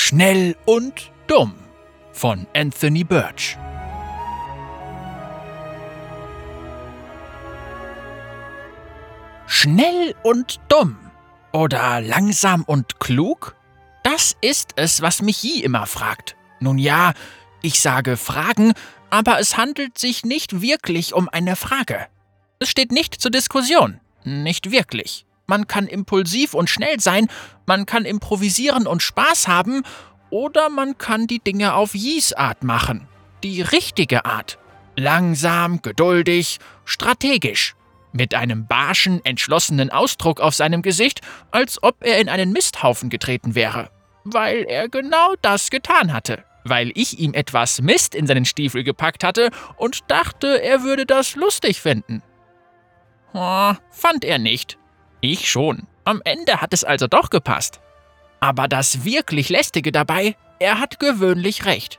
Schnell und dumm von Anthony Birch. Schnell und dumm oder langsam und klug? Das ist es, was mich Yi immer fragt. Nun ja, ich sage Fragen, aber es handelt sich nicht wirklich um eine Frage. Es steht nicht zur Diskussion. Nicht wirklich. Man kann impulsiv und schnell sein, man kann improvisieren und Spaß haben, oder man kann die Dinge auf Yis Art machen. Die richtige Art. Langsam, geduldig, strategisch. Mit einem barschen, entschlossenen Ausdruck auf seinem Gesicht, als ob er in einen Misthaufen getreten wäre. Weil er genau das getan hatte. Weil ich ihm etwas Mist in seinen Stiefel gepackt hatte und dachte, er würde das lustig finden. Oh, fand er nicht. Ich schon. Am Ende hat es also doch gepasst. Aber das wirklich Lästige dabei, er hat gewöhnlich recht.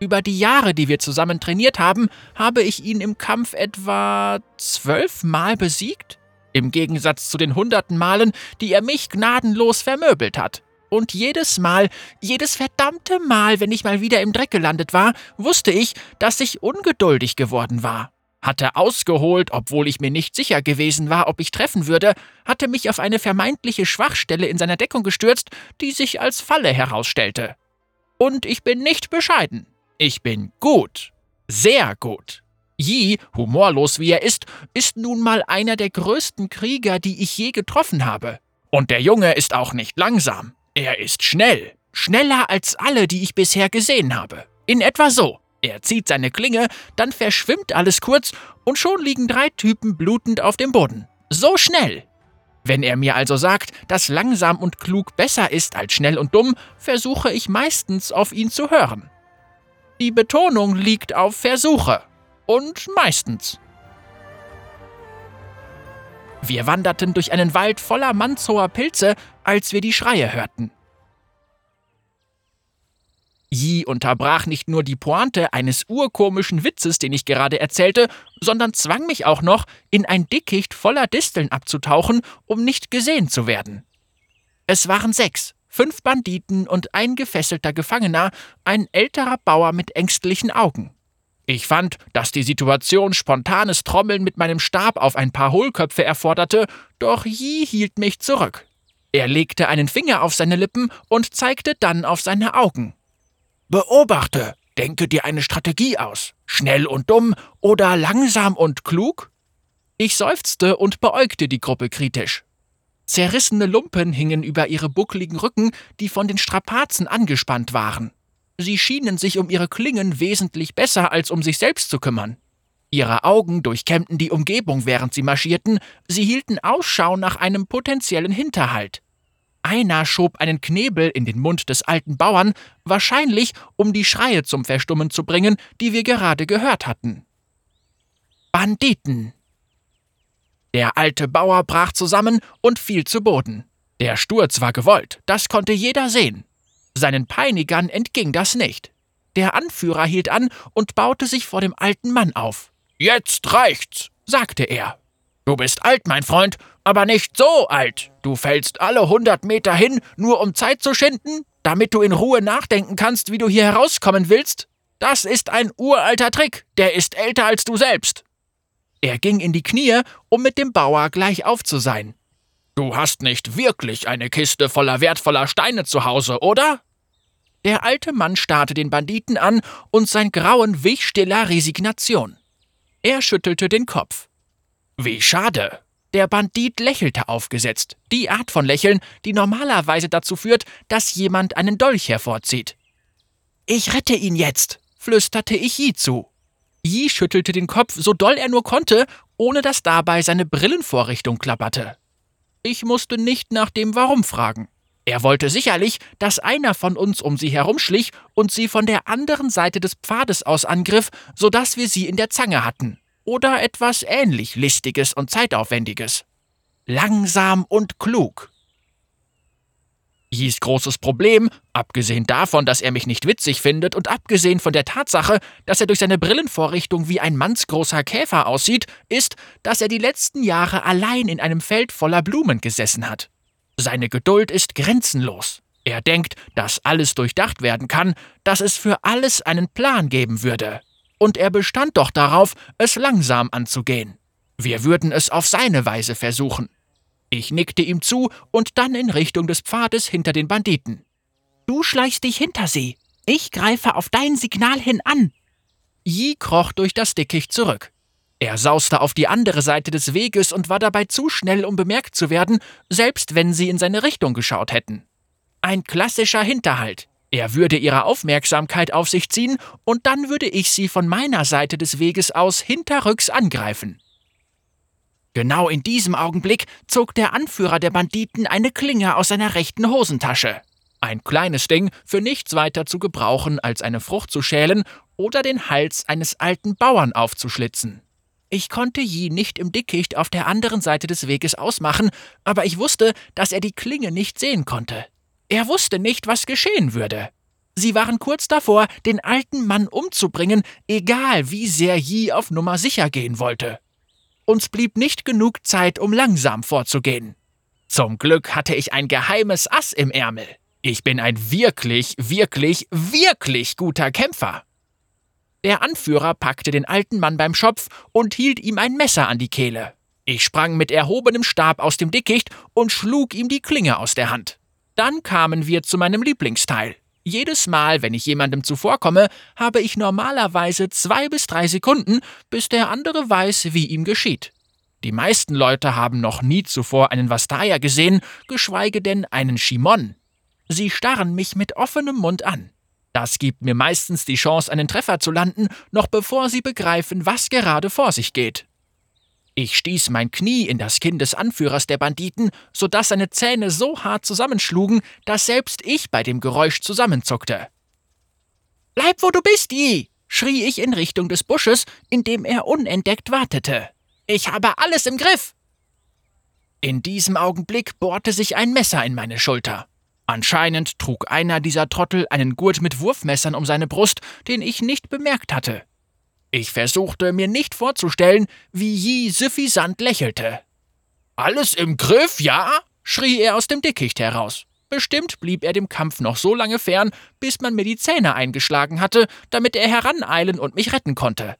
Über die Jahre, die wir zusammen trainiert haben, habe ich ihn im Kampf etwa zwölfmal besiegt? Im Gegensatz zu den hunderten Malen, die er mich gnadenlos vermöbelt hat. Und jedes Mal, jedes verdammte Mal, wenn ich mal wieder im Dreck gelandet war, wusste ich, dass ich ungeduldig geworden war hatte ausgeholt, obwohl ich mir nicht sicher gewesen war, ob ich treffen würde, hatte mich auf eine vermeintliche Schwachstelle in seiner Deckung gestürzt, die sich als Falle herausstellte. Und ich bin nicht bescheiden. Ich bin gut. Sehr gut. Yi, humorlos wie er ist, ist nun mal einer der größten Krieger, die ich je getroffen habe. Und der Junge ist auch nicht langsam. Er ist schnell. Schneller als alle, die ich bisher gesehen habe. In etwa so. Er zieht seine Klinge, dann verschwimmt alles kurz und schon liegen drei Typen blutend auf dem Boden. So schnell! Wenn er mir also sagt, dass langsam und klug besser ist als schnell und dumm, versuche ich meistens auf ihn zu hören. Die Betonung liegt auf Versuche. Und meistens. Wir wanderten durch einen Wald voller mannshoher Pilze, als wir die Schreie hörten. Yi unterbrach nicht nur die Pointe eines urkomischen Witzes, den ich gerade erzählte, sondern zwang mich auch noch, in ein Dickicht voller Disteln abzutauchen, um nicht gesehen zu werden. Es waren sechs, fünf Banditen und ein gefesselter Gefangener, ein älterer Bauer mit ängstlichen Augen. Ich fand, dass die Situation spontanes Trommeln mit meinem Stab auf ein paar Hohlköpfe erforderte, doch Yi hielt mich zurück. Er legte einen Finger auf seine Lippen und zeigte dann auf seine Augen. Beobachte, denke dir eine Strategie aus. Schnell und dumm oder langsam und klug? Ich seufzte und beäugte die Gruppe kritisch. Zerrissene Lumpen hingen über ihre buckligen Rücken, die von den Strapazen angespannt waren. Sie schienen sich um ihre Klingen wesentlich besser als um sich selbst zu kümmern. Ihre Augen durchkämmten die Umgebung, während sie marschierten, sie hielten Ausschau nach einem potenziellen Hinterhalt. Einer schob einen Knebel in den Mund des alten Bauern, wahrscheinlich um die Schreie zum Verstummen zu bringen, die wir gerade gehört hatten. Banditen! Der alte Bauer brach zusammen und fiel zu Boden. Der Sturz war gewollt, das konnte jeder sehen. Seinen Peinigern entging das nicht. Der Anführer hielt an und baute sich vor dem alten Mann auf. Jetzt reicht's, sagte er. Du bist alt, mein Freund, aber nicht so alt. Du fällst alle hundert Meter hin, nur um Zeit zu schinden, damit du in Ruhe nachdenken kannst, wie du hier herauskommen willst? Das ist ein uralter Trick, der ist älter als du selbst. Er ging in die Knie, um mit dem Bauer gleich auf zu sein. Du hast nicht wirklich eine Kiste voller wertvoller Steine zu Hause, oder? Der alte Mann starrte den Banditen an, und sein Grauen wich stiller Resignation. Er schüttelte den Kopf. Wie schade. Der Bandit lächelte aufgesetzt, die Art von Lächeln, die normalerweise dazu führt, dass jemand einen Dolch hervorzieht. Ich rette ihn jetzt, flüsterte ich Yi zu. Yi schüttelte den Kopf so doll er nur konnte, ohne dass dabei seine Brillenvorrichtung klapperte. Ich musste nicht nach dem Warum fragen. Er wollte sicherlich, dass einer von uns um sie herumschlich und sie von der anderen Seite des Pfades aus angriff, so dass wir sie in der Zange hatten oder etwas ähnlich Listiges und Zeitaufwendiges. Langsam und klug. Yis großes Problem, abgesehen davon, dass er mich nicht witzig findet und abgesehen von der Tatsache, dass er durch seine Brillenvorrichtung wie ein mannsgroßer Käfer aussieht, ist, dass er die letzten Jahre allein in einem Feld voller Blumen gesessen hat. Seine Geduld ist grenzenlos. Er denkt, dass alles durchdacht werden kann, dass es für alles einen Plan geben würde. Und er bestand doch darauf, es langsam anzugehen. Wir würden es auf seine Weise versuchen. Ich nickte ihm zu und dann in Richtung des Pfades hinter den Banditen. Du schleichst dich hinter sie. Ich greife auf dein Signal hin an. Yi kroch durch das Dickicht zurück. Er sauste auf die andere Seite des Weges und war dabei zu schnell, um bemerkt zu werden, selbst wenn sie in seine Richtung geschaut hätten. Ein klassischer Hinterhalt. Er würde ihre Aufmerksamkeit auf sich ziehen und dann würde ich sie von meiner Seite des Weges aus hinterrücks angreifen. Genau in diesem Augenblick zog der Anführer der Banditen eine Klinge aus seiner rechten Hosentasche. Ein kleines Ding, für nichts weiter zu gebrauchen, als eine Frucht zu schälen oder den Hals eines alten Bauern aufzuschlitzen. Ich konnte Yi nicht im Dickicht auf der anderen Seite des Weges ausmachen, aber ich wusste, dass er die Klinge nicht sehen konnte. Er wusste nicht, was geschehen würde. Sie waren kurz davor, den alten Mann umzubringen, egal wie sehr Yi auf Nummer sicher gehen wollte. Uns blieb nicht genug Zeit, um langsam vorzugehen. Zum Glück hatte ich ein geheimes Ass im Ärmel. Ich bin ein wirklich, wirklich, wirklich guter Kämpfer. Der Anführer packte den alten Mann beim Schopf und hielt ihm ein Messer an die Kehle. Ich sprang mit erhobenem Stab aus dem Dickicht und schlug ihm die Klinge aus der Hand. Dann kamen wir zu meinem Lieblingsteil. Jedes Mal, wenn ich jemandem zuvorkomme, habe ich normalerweise zwei bis drei Sekunden, bis der andere weiß, wie ihm geschieht. Die meisten Leute haben noch nie zuvor einen Vastaya gesehen, geschweige denn einen Shimon. Sie starren mich mit offenem Mund an. Das gibt mir meistens die Chance, einen Treffer zu landen, noch bevor sie begreifen, was gerade vor sich geht. Ich stieß mein Knie in das Kinn des Anführers der Banditen, so dass seine Zähne so hart zusammenschlugen, dass selbst ich bei dem Geräusch zusammenzuckte. Bleib, wo du bist, Yi! schrie ich in Richtung des Busches, in dem er unentdeckt wartete. Ich habe alles im Griff! In diesem Augenblick bohrte sich ein Messer in meine Schulter. Anscheinend trug einer dieser Trottel einen Gurt mit Wurfmessern um seine Brust, den ich nicht bemerkt hatte. Ich versuchte mir nicht vorzustellen, wie Yi suffisant lächelte. Alles im Griff, ja? schrie er aus dem Dickicht heraus. Bestimmt blieb er dem Kampf noch so lange fern, bis man mir die Zähne eingeschlagen hatte, damit er heraneilen und mich retten konnte.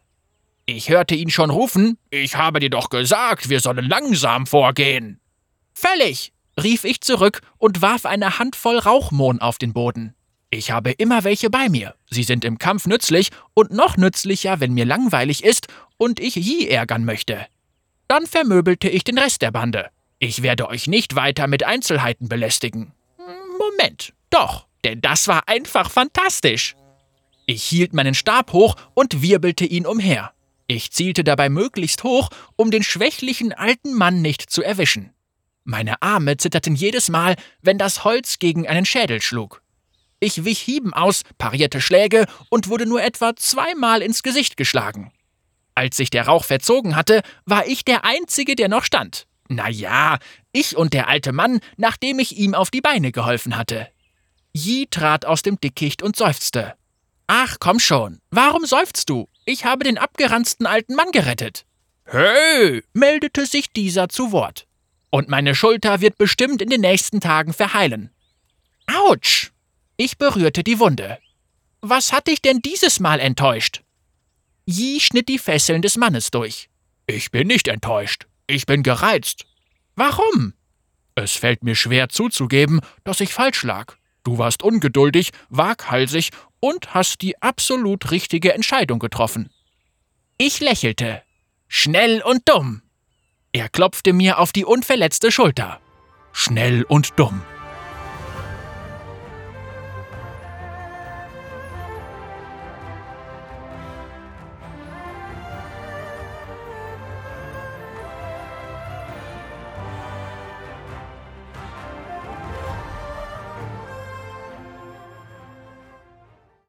Ich hörte ihn schon rufen: Ich habe dir doch gesagt, wir sollen langsam vorgehen. Völlig, rief ich zurück und warf eine Handvoll Rauchmohn auf den Boden. Ich habe immer welche bei mir. Sie sind im Kampf nützlich und noch nützlicher, wenn mir langweilig ist und ich Yi ärgern möchte. Dann vermöbelte ich den Rest der Bande. Ich werde euch nicht weiter mit Einzelheiten belästigen. Moment, doch, denn das war einfach fantastisch. Ich hielt meinen Stab hoch und wirbelte ihn umher. Ich zielte dabei möglichst hoch, um den schwächlichen alten Mann nicht zu erwischen. Meine Arme zitterten jedes Mal, wenn das Holz gegen einen Schädel schlug. Ich wich Hieben aus, parierte Schläge und wurde nur etwa zweimal ins Gesicht geschlagen. Als sich der Rauch verzogen hatte, war ich der Einzige, der noch stand. Na ja, ich und der alte Mann, nachdem ich ihm auf die Beine geholfen hatte. Yi trat aus dem Dickicht und seufzte. Ach, komm schon, warum seufzt du? Ich habe den abgeranzten alten Mann gerettet. Hey, meldete sich dieser zu Wort. Und meine Schulter wird bestimmt in den nächsten Tagen verheilen. Autsch! Ich berührte die Wunde. Was hat dich denn dieses Mal enttäuscht? Yi schnitt die Fesseln des Mannes durch. Ich bin nicht enttäuscht. Ich bin gereizt. Warum? Es fällt mir schwer zuzugeben, dass ich falsch lag. Du warst ungeduldig, waghalsig und hast die absolut richtige Entscheidung getroffen. Ich lächelte. Schnell und dumm. Er klopfte mir auf die unverletzte Schulter. Schnell und dumm.